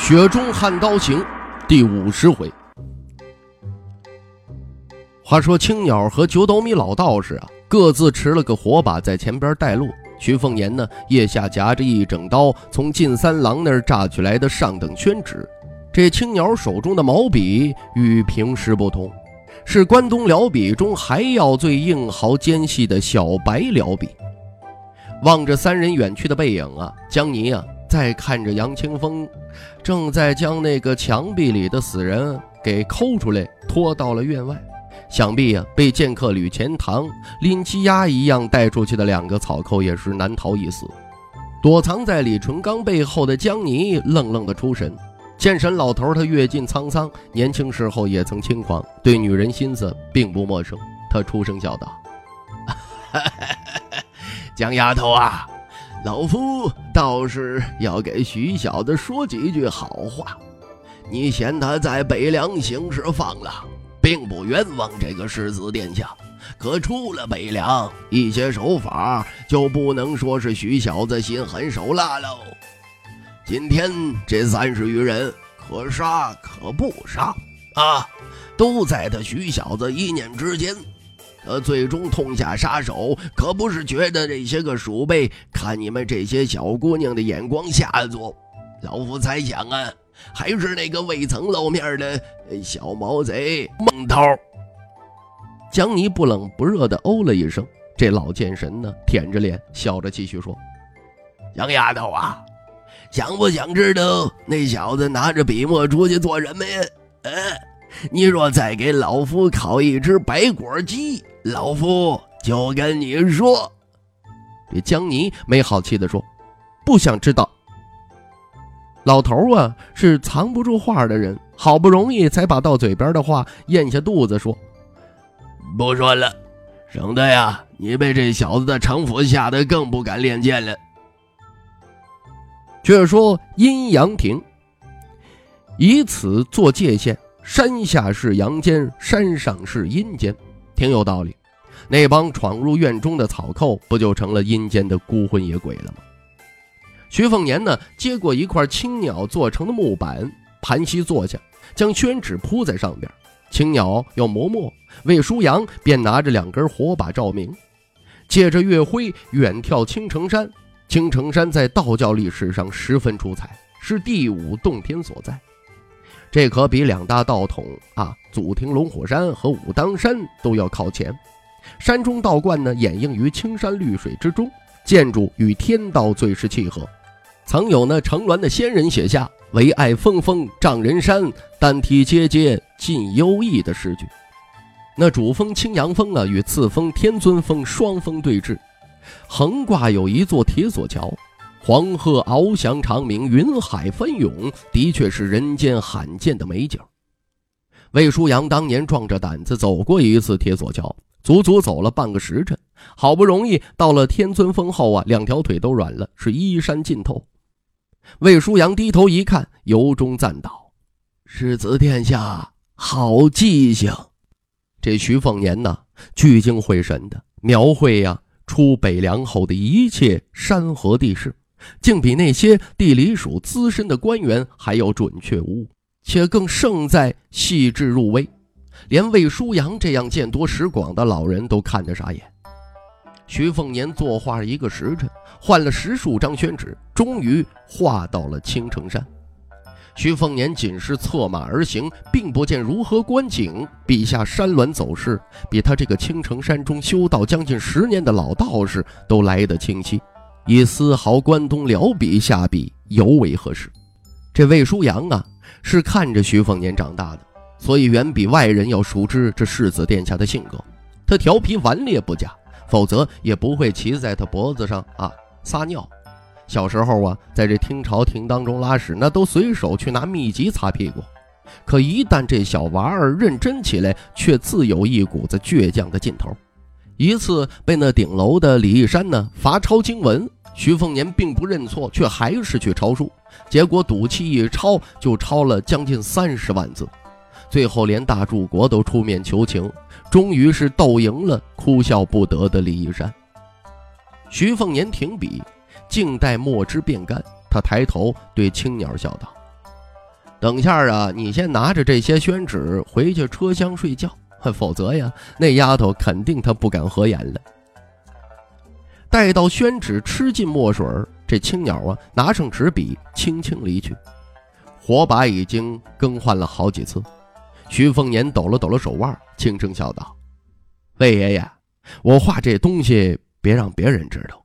雪中悍刀行》第五十回。话说青鸟和九斗米老道士啊，各自持了个火把在前边带路。徐凤年呢，腋下夹着一整刀从晋三郎那儿榨取来的上等宣纸。这青鸟手中的毛笔与平时不同，是关东辽笔中还要最硬毫尖细的小白辽笔。望着三人远去的背影啊，江泥啊。再看着杨清风，正在将那个墙壁里的死人给抠出来，拖到了院外。想必啊，被剑客吕钱塘拎鸡鸭一样带出去的两个草寇也是难逃一死。躲藏在李纯刚背后的江泥愣愣的出神。剑神老头他阅尽沧桑，年轻时候也曾轻狂，对女人心思并不陌生。他出声笑道：“江丫头啊。”老夫倒是要给徐小子说几句好话。你嫌他在北凉行事放浪，并不冤枉这个世子殿下。可出了北凉，一些手法就不能说是徐小子心狠手辣喽。今天这三十余人，可杀可不杀啊，都在他徐小子一念之间。呃最终痛下杀手，可不是觉得这些个鼠辈看你们这些小姑娘的眼光下作。老夫猜想啊，还是那个未曾露面的小毛贼孟涛。江泥不冷不热的哦了一声，这老剑神呢，舔着脸笑着继续说：“杨丫头啊，想不想知道那小子拿着笔墨出去做什么呀？嗯，你若再给老夫烤一只白果鸡。”老夫就跟你说，这江泥没好气的说：“不想知道。”老头啊，是藏不住话的人，好不容易才把到嘴边的话咽下肚子，说：“不说了，省得呀，你被这小子的城府吓得更不敢练剑了。”却说阴阳亭，以此做界限，山下是阳间，山上是阴间。挺有道理，那帮闯入院中的草寇不就成了阴间的孤魂野鬼了吗？徐凤年呢，接过一块青鸟做成的木板，盘膝坐下，将宣纸铺在上边。青鸟要磨墨，魏舒阳便拿着两根火把照明，借着月辉远眺青城山。青城山在道教历史上十分出彩，是第五洞天所在。这可比两大道统啊，祖庭龙虎山和武当山都要靠前。山中道观呢，掩映于青山绿水之中，建筑与天道最是契合。曾有那乘鸾的仙人写下“唯爱峰峰丈人山，丹梯阶阶尽幽异”的诗句。那主峰青阳峰啊，与次峰天尊峰双峰对峙，横挂有一座铁索桥。黄鹤翱翔长鸣，云海翻涌，的确是人间罕见的美景。魏舒阳当年壮着胆子走过一次铁索桥，足足走了半个时辰，好不容易到了天尊峰后啊，两条腿都软了，是衣衫浸透。魏舒阳低头一看，由衷赞道：“世子殿下好记性。”这徐凤年呐，聚精会神的描绘呀，出北凉后的一切山河地势。竟比那些地理署资深的官员还要准确无误，且更胜在细致入微，连魏舒阳这样见多识广的老人都看得傻眼。徐凤年作画一个时辰，换了十数张宣纸，终于画到了青城山。徐凤年仅是策马而行，并不见如何观景，笔下山峦走势比他这个青城山中修道将近十年的老道士都来得清晰。以丝毫关东辽笔下笔尤为合适。这魏舒阳啊，是看着徐凤年长大的，所以远比外人要熟知这世子殿下的性格。他调皮顽劣不假，否则也不会骑在他脖子上啊撒尿。小时候啊，在这听朝廷当中拉屎，那都随手去拿秘籍擦屁股。可一旦这小娃儿认真起来，却自有一股子倔强的劲头。一次被那顶楼的李义山呢罚抄经文，徐凤年并不认错，却还是去抄书。结果赌气一抄，就抄了将近三十万字。最后连大柱国都出面求情，终于是斗赢了哭笑不得的李义山。徐凤年停笔，静待墨汁变干。他抬头对青鸟笑道。等下啊，你先拿着这些宣纸回去车厢睡觉，否则呀，那丫头肯定她不敢合眼了。待到宣纸吃尽墨水，这青鸟啊拿上纸笔，轻轻离去。火把已经更换了好几次。徐凤年抖了抖了手腕，轻声笑道：“魏爷爷，我画这东西别让别人知道。”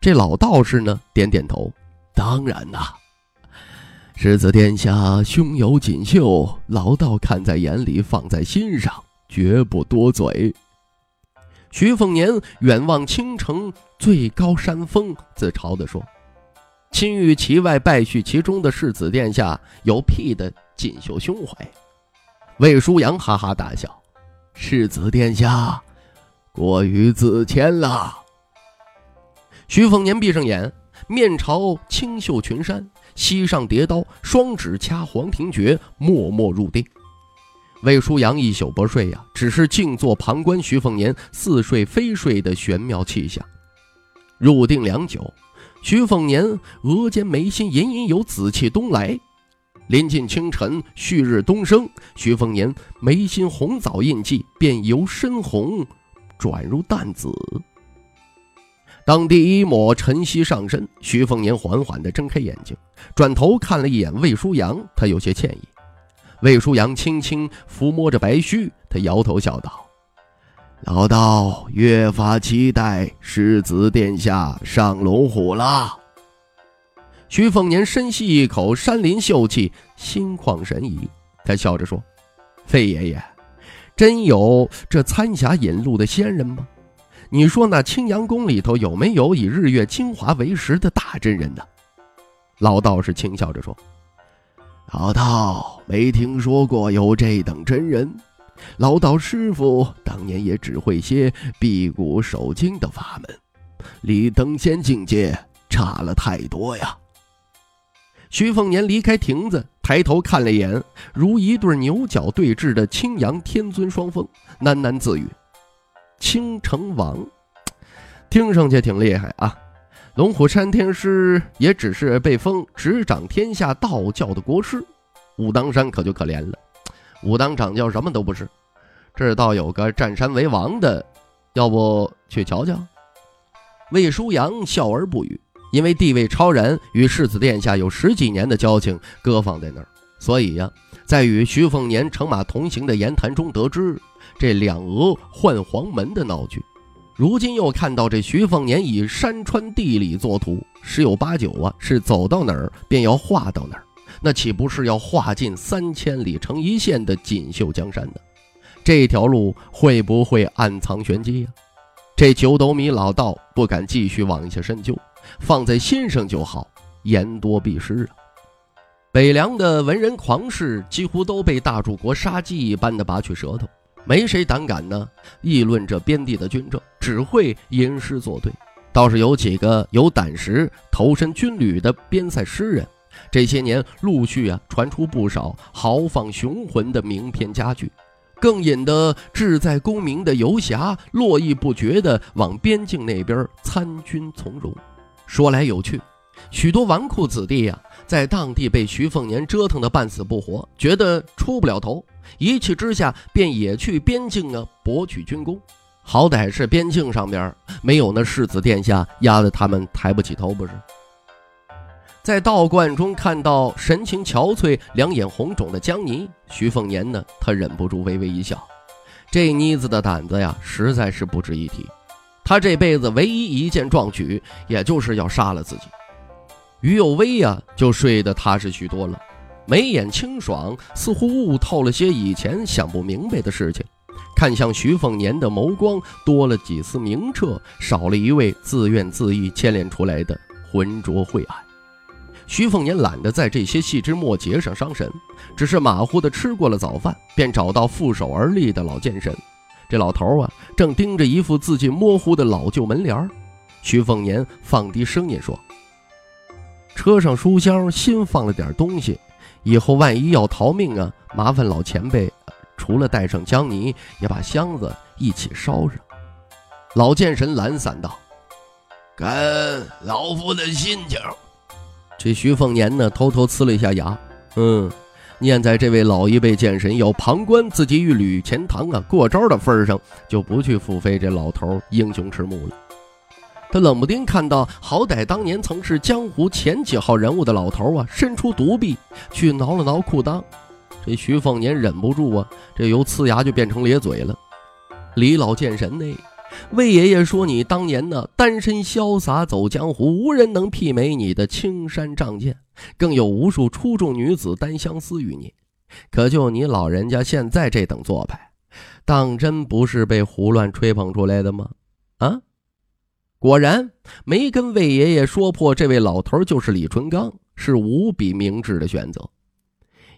这老道士呢，点点头：“当然呐。”世子殿下胸有锦绣，老道看在眼里，放在心上，绝不多嘴。徐凤年远望青城最高山峰，自嘲地说：“亲遇其外，败絮其中的世子殿下，有屁的锦绣胸怀。”魏舒阳哈哈大笑：“世子殿下，过于自谦了。”徐凤年闭上眼，面朝青秀群山。膝上叠刀，双指掐黄庭诀，默默入定。魏舒阳一宿不睡呀，只是静坐旁观徐凤年似睡非睡的玄妙气象。入定良久，徐凤年额间眉心隐隐有紫气东来。临近清晨，旭日东升，徐凤年眉心红枣印记便由深红转入淡紫。当第一抹晨曦上身，徐凤年缓缓地睁开眼睛，转头看了一眼魏舒阳，他有些歉意。魏舒阳轻轻抚摸着白须，他摇头笑道：“老道越发期待世子殿下上龙虎了。”徐凤年深吸一口山林秀气，心旷神怡。他笑着说：“费爷爷，真有这参霞引路的仙人吗？”你说那青阳宫里头有没有以日月精华为食的大真人呢？老道士轻笑着说：“老道没听说过有这等真人。老道师傅当年也只会些辟谷守经的法门，离登仙境界差了太多呀。”徐凤年离开亭子，抬头看了一眼如一对牛角对峙的青阳天尊双峰，喃喃自语。青城王，听上去挺厉害啊！龙虎山天师也只是被封执掌天下道教的国师，武当山可就可怜了，武当掌教什么都不是。这倒有个占山为王的，要不去瞧瞧？魏舒阳笑而不语，因为地位超然，与世子殿下有十几年的交情，搁放在那儿，所以呀，在与徐凤年乘马同行的言谈中得知。这两鹅换黄门的闹剧，如今又看到这徐凤年以山川地理作图，十有八九啊是走到哪儿便要画到哪儿，那岂不是要画尽三千里成一线的锦绣江山呢？这条路会不会暗藏玄机呀？这九斗米老道不敢继续往下深究，放在心上就好，言多必失啊。北凉的文人狂士几乎都被大柱国杀鸡一般的拔去舌头。没谁胆敢呢议论这边地的军政，只会吟诗作对。倒是有几个有胆识投身军旅的边塞诗人，这些年陆续啊传出不少豪放雄浑的名篇佳句，更引得志在功名的游侠络绎不绝地往边境那边参军从戎。说来有趣，许多纨绔子弟呀，在当地被徐凤年折腾得半死不活，觉得出不了头。一气之下，便也去边境啊博取军功，好歹是边境上边没有那世子殿下压得他们抬不起头，不是？在道观中看到神情憔悴、两眼红肿的江泥，徐凤年呢，他忍不住微微一笑。这妮子的胆子呀，实在是不值一提。他这辈子唯一一件壮举，也就是要杀了自己。于有为呀，就睡得踏实许多了。眉眼清爽，似乎悟透了些以前想不明白的事情。看向徐凤年的眸光多了几丝明澈，少了一位自怨自艾牵连出来的浑浊晦暗。徐凤年懒得在这些细枝末节上伤神，只是马虎的吃过了早饭，便找到负手而立的老剑神。这老头啊，正盯着一副字迹模糊的老旧门帘徐凤年放低声音说：“车上书箱新放了点东西，以后万一要逃命啊，麻烦老前辈，除了带上姜泥，也把箱子一起烧上。”老剑神懒散道：“跟老夫的心情。”这徐凤年呢，偷偷呲了一下牙，嗯，念在这位老一辈剑神要旁观自己与吕钱塘啊过招的份上，就不去付费这老头英雄迟暮了。他冷不丁看到，好歹当年曾是江湖前几号人物的老头啊，伸出独臂去挠了挠裤裆，这徐凤年忍不住啊，这由呲牙就变成咧嘴了。李老剑神呢？魏爷爷说：“你当年呢，单身潇洒走江湖，无人能媲美你的青山仗剑，更有无数出众女子单相思于你。可就你老人家现在这等做派，当真不是被胡乱吹捧出来的吗？”啊，果然没跟魏爷爷说破，这位老头就是李纯刚，是无比明智的选择。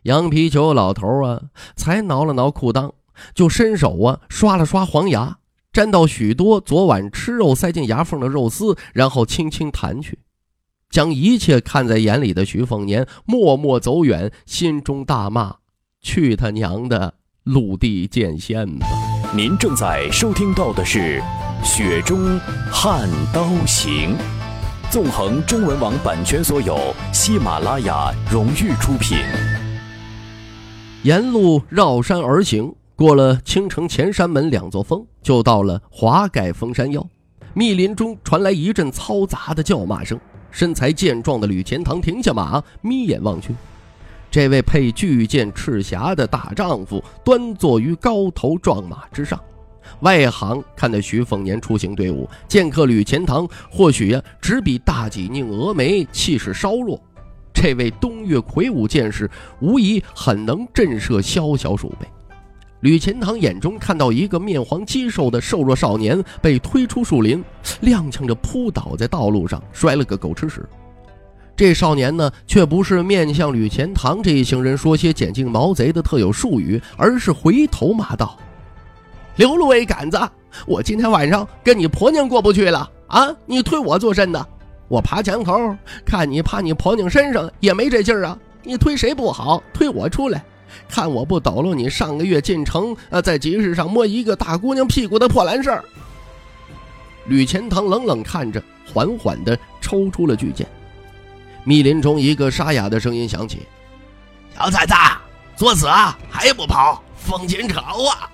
羊皮球老头啊，才挠了挠裤裆，就伸手啊，刷了刷黄牙。沾到许多昨晚吃肉塞进牙缝的肉丝，然后轻轻弹去，将一切看在眼里的徐凤年默默走远，心中大骂：“去他娘的陆地剑仙吧！”您正在收听到的是《雪中悍刀行》，纵横中文网版权所有，喜马拉雅荣誉出品。沿路绕山而行。过了青城前山门两座峰，就到了华盖峰山腰。密林中传来一阵嘈杂的叫骂声。身材健壮的吕钱塘停下马，眯眼望去，这位配巨剑赤霞的大丈夫端坐于高头壮马之上。外行看得徐凤年出行队伍，剑客吕钱塘或许呀只比大戟宁峨眉气势稍弱，这位东岳魁梧剑士无疑很能震慑宵小鼠辈。吕钱塘眼中看到一个面黄肌瘦的瘦弱少年被推出树林，踉跄着扑倒在道路上，摔了个狗吃屎。这少年呢，却不是面向吕钱塘这一行人说些捡尽毛贼的特有术语，而是回头骂道：“刘路为杆子，我今天晚上跟你婆娘过不去了啊！你推我做甚的？我爬墙头看你趴你婆娘身上也没这劲儿啊！你推谁不好，推我出来。”看我不抖搂你上个月进城，呃，在集市上摸一个大姑娘屁股的破烂事儿。吕钱塘冷冷看着，缓缓地抽出了巨剑。密林中一个沙哑的声音响起：“小崽子，作死啊，还不跑？风景丑啊！”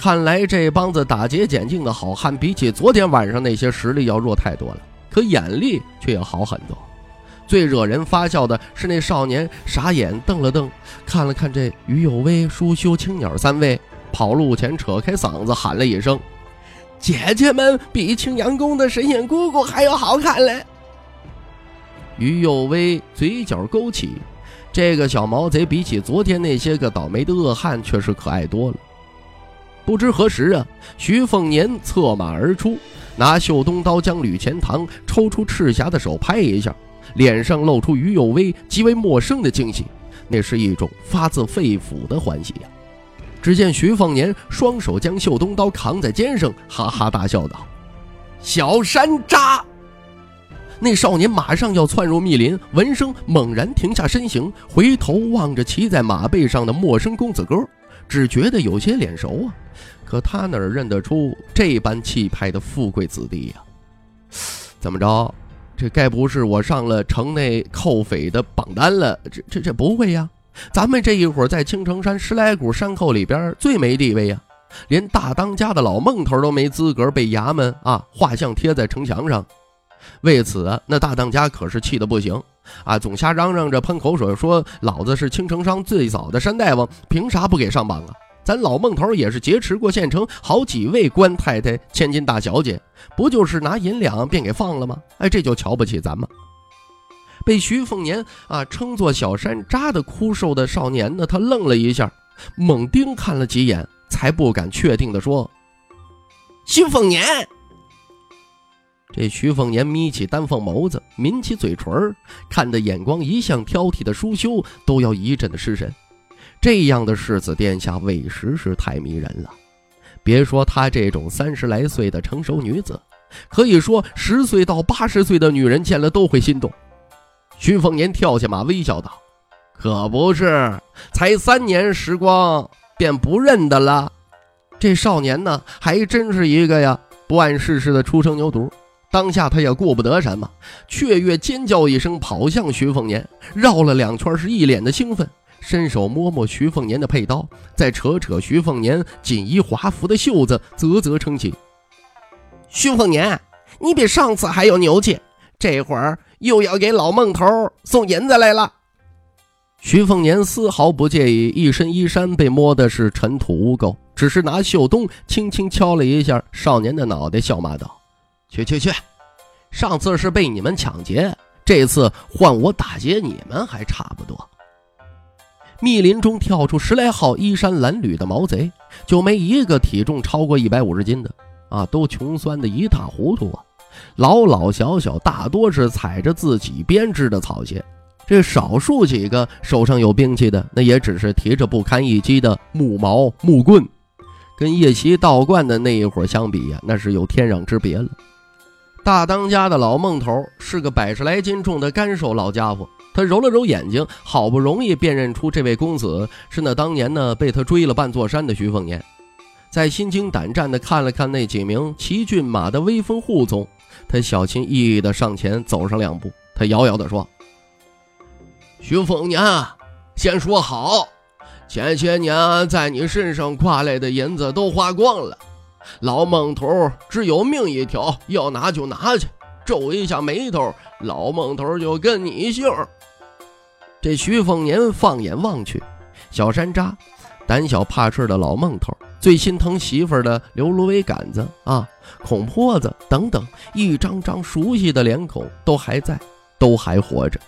看来这帮子打劫捡净的好汉，比起昨天晚上那些实力要弱太多了，可眼力却要好很多。最惹人发笑的是那少年傻眼瞪了瞪，看了看这于有为、舒修、青鸟三位，跑路前扯开嗓子喊了一声：“姐姐们比青阳宫的神仙姑姑还要好看嘞！”于有为嘴角勾起，这个小毛贼比起昨天那些个倒霉的恶汉，却是可爱多了。不知何时啊，徐凤年策马而出，拿绣东刀将吕钱塘抽出赤霞的手拍一下。脸上露出于有为极为陌生的惊喜，那是一种发自肺腑的欢喜呀。只见徐凤年双手将绣东刀扛在肩上，哈哈大笑道：“小山楂！”那少年马上要窜入密林，闻声猛然停下身形，回头望着骑在马背上的陌生公子哥，只觉得有些脸熟啊。可他哪认得出这般气派的富贵子弟呀？怎么着？这该不是我上了城内寇匪的榜单了？这这这不会呀！咱们这一会在青城山十来股山寇里边最没地位呀，连大当家的老孟头都没资格被衙门啊画像贴在城墙上。为此，那大当家可是气得不行啊，总瞎嚷嚷着喷口水说：“老子是青城山最早的山大王，凭啥不给上榜啊？”咱老孟头也是劫持过县城好几位官太太、千金大小姐，不就是拿银两便给放了吗？哎，这就瞧不起咱们。被徐凤年啊称作小山楂的枯瘦的少年呢，他愣了一下，猛盯看了几眼，才才不敢确定的说：“徐凤年。”这徐凤年眯起丹凤眸子，抿起嘴唇儿，看的眼光一向挑剔的舒修都要一阵的失神。这样的世子殿下委实是太迷人了。别说她这种三十来岁的成熟女子，可以说十岁到八十岁的女人见了都会心动。徐凤年跳下马，微笑道：“可不是，才三年时光便不认得了。这少年呢，还真是一个呀不谙世事的初生牛犊。”当下他也顾不得什么，雀跃尖叫一声，跑向徐凤年，绕了两圈，是一脸的兴奋，伸手摸摸徐凤年的佩刀，再扯扯徐凤年锦衣华服的袖子，啧啧称奇。徐凤年，你比上次还有牛气，这会儿又要给老孟头送银子来了。徐凤年丝毫不介意一身衣衫被摸的是尘土污垢，只是拿袖东轻轻敲了一下少年的脑袋，笑骂道。去去去！上次是被你们抢劫，这次换我打劫你们还差不多。密林中跳出十来号衣衫褴褛的毛贼，就没一个体重超过一百五十斤的啊，都穷酸的一塌糊涂啊！老老小小大多是踩着自己编织的草鞋，这少数几个手上有兵器的，那也只是提着不堪一击的木矛木棍，跟夜袭道观的那一伙相比呀，那是有天壤之别了。大当家的老孟头是个百十来斤重的干瘦老家伙，他揉了揉眼睛，好不容易辨认出这位公子是那当年呢被他追了半座山的徐凤年。在心惊胆战地看了看那几名骑骏马的威风护从，他小心翼翼地上前走上两步，他遥遥地说：“徐凤年，先说好，前些年在你身上挂来的银子都花光了。”老孟头只有命一条，要拿就拿去。皱一下眉头，老孟头就跟你姓。这徐凤年放眼望去，小山楂、胆小怕事的老孟头、最心疼媳妇的刘芦苇杆子啊、孔婆子等等，一张张熟悉的脸孔都还在，都还活着。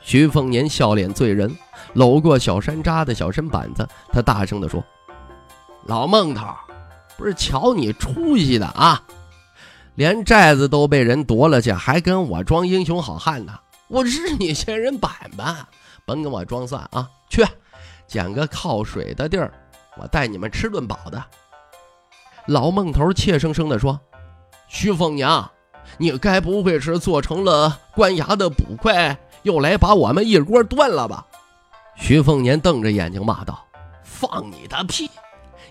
徐凤年笑脸醉人，搂过小山楂的小身板子，他大声地说：“老孟头。”不是瞧你出息的啊！连寨子都被人夺了去，还跟我装英雄好汉呢！我日你仙人板板，甭跟我装蒜啊！去捡个靠水的地儿，我带你们吃顿饱的。老孟头怯生生地说：“徐凤娘，你该不会是做成了官衙的捕快，又来把我们一锅端了吧？”徐凤年瞪着眼睛骂道：“放你的屁！”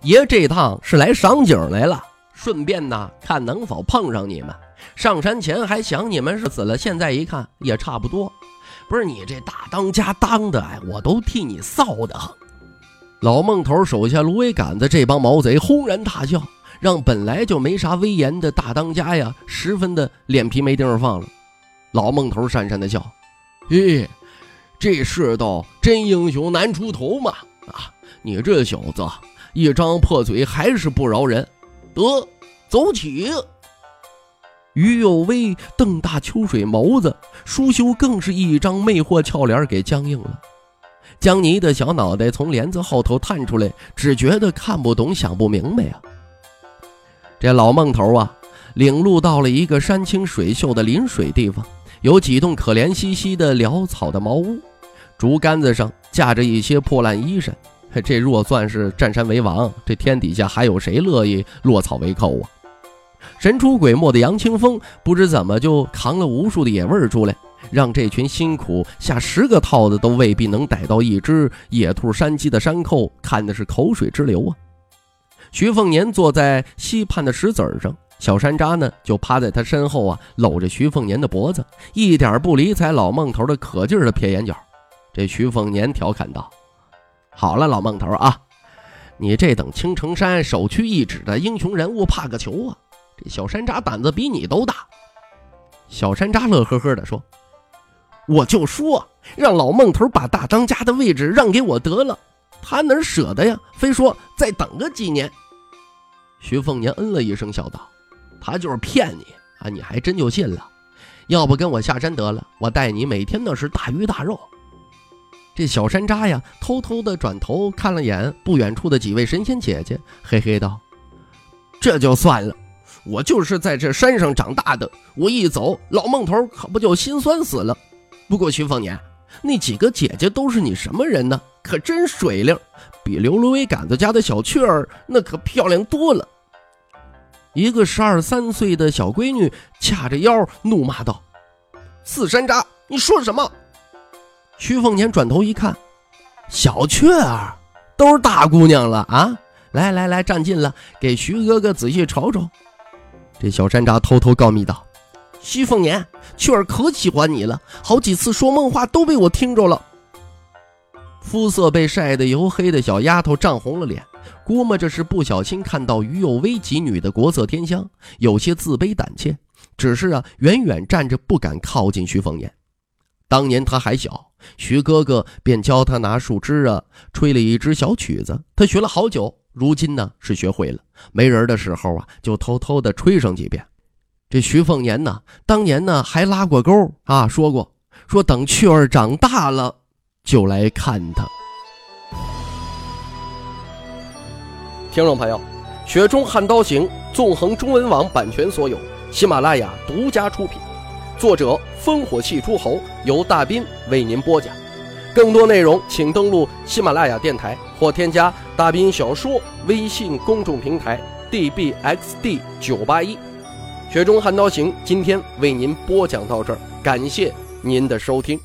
爷这趟是来赏景来了，顺便呢看能否碰上你们。上山前还想你们是死了，现在一看也差不多。不是你这大当家当的，哎我都替你臊得很。老孟头手下芦苇杆子这帮毛贼轰然大笑，让本来就没啥威严的大当家呀，十分的脸皮没地方放了。老孟头讪讪的笑：“咦，这世道真英雄难出头嘛！啊，你这小子。”一张破嘴还是不饶人，得走起！于有为瞪大秋水眸子，舒修更是一张魅惑俏脸给僵硬了。江泥的小脑袋从帘子后头探出来，只觉得看不懂、想不明白啊。这老孟头啊，领路到了一个山清水秀的临水地方，有几栋可怜兮兮的潦草的茅屋，竹竿子上架着一些破烂衣衫。这若算是占山为王，这天底下还有谁乐意落草为寇啊？神出鬼没的杨清风不知怎么就扛了无数的野味出来，让这群辛苦下十个套子都未必能逮到一只野兔山鸡的山寇，看的是口水直流啊！徐凤年坐在溪畔的石子上，小山楂呢就趴在他身后啊，搂着徐凤年的脖子，一点不理睬老孟头的可劲儿的撇眼角。这徐凤年调侃道。好了，老孟头啊，你这等青城山首屈一指的英雄人物，怕个球啊！这小山楂胆子比你都大。小山楂乐呵呵地说：“我就说让老孟头把大当家的位置让给我得了，他哪舍得呀？非说再等个几年。”徐凤年嗯了一声，笑道：“他就是骗你啊，你还真就信了。要不跟我下山得了，我带你每天那是大鱼大肉。”这小山楂呀，偷偷的转头看了眼不远处的几位神仙姐姐，嘿嘿道：“这就算了，我就是在这山上长大的，我一走，老孟头可不就心酸死了。不过徐凤年，那几个姐姐都是你什么人呢？可真水灵，比刘罗威杆子家的小雀儿那可漂亮多了。”一个十二三岁的小闺女掐着腰怒骂道：“四山楂，你说什么？”徐凤年转头一看，小雀儿都是大姑娘了啊！来来来，站近了，给徐哥哥仔细瞅瞅。这小山楂偷偷告密道：“徐凤年，雀儿可喜欢你了，好几次说梦话都被我听着了。”肤色被晒得黝黑的小丫头涨红了脸，估摸着是不小心看到于有威几女的国色天香，有些自卑胆怯，只是啊，远远站着不敢靠近徐凤年。当年他还小，徐哥哥便教他拿树枝啊吹了一支小曲子，他学了好久，如今呢是学会了。没人的时候啊，就偷偷的吹上几遍。这徐凤年呢，当年呢还拉过钩啊，说过说等雀儿长大了就来看他。听众朋友，《雪中悍刀行》纵横中文网版权所有，喜马拉雅独家出品。作者烽火戏诸侯由大斌为您播讲，更多内容请登录喜马拉雅电台或添加大斌小说微信公众平台 dbxd 九八一。雪中悍刀行今天为您播讲到这儿，感谢您的收听。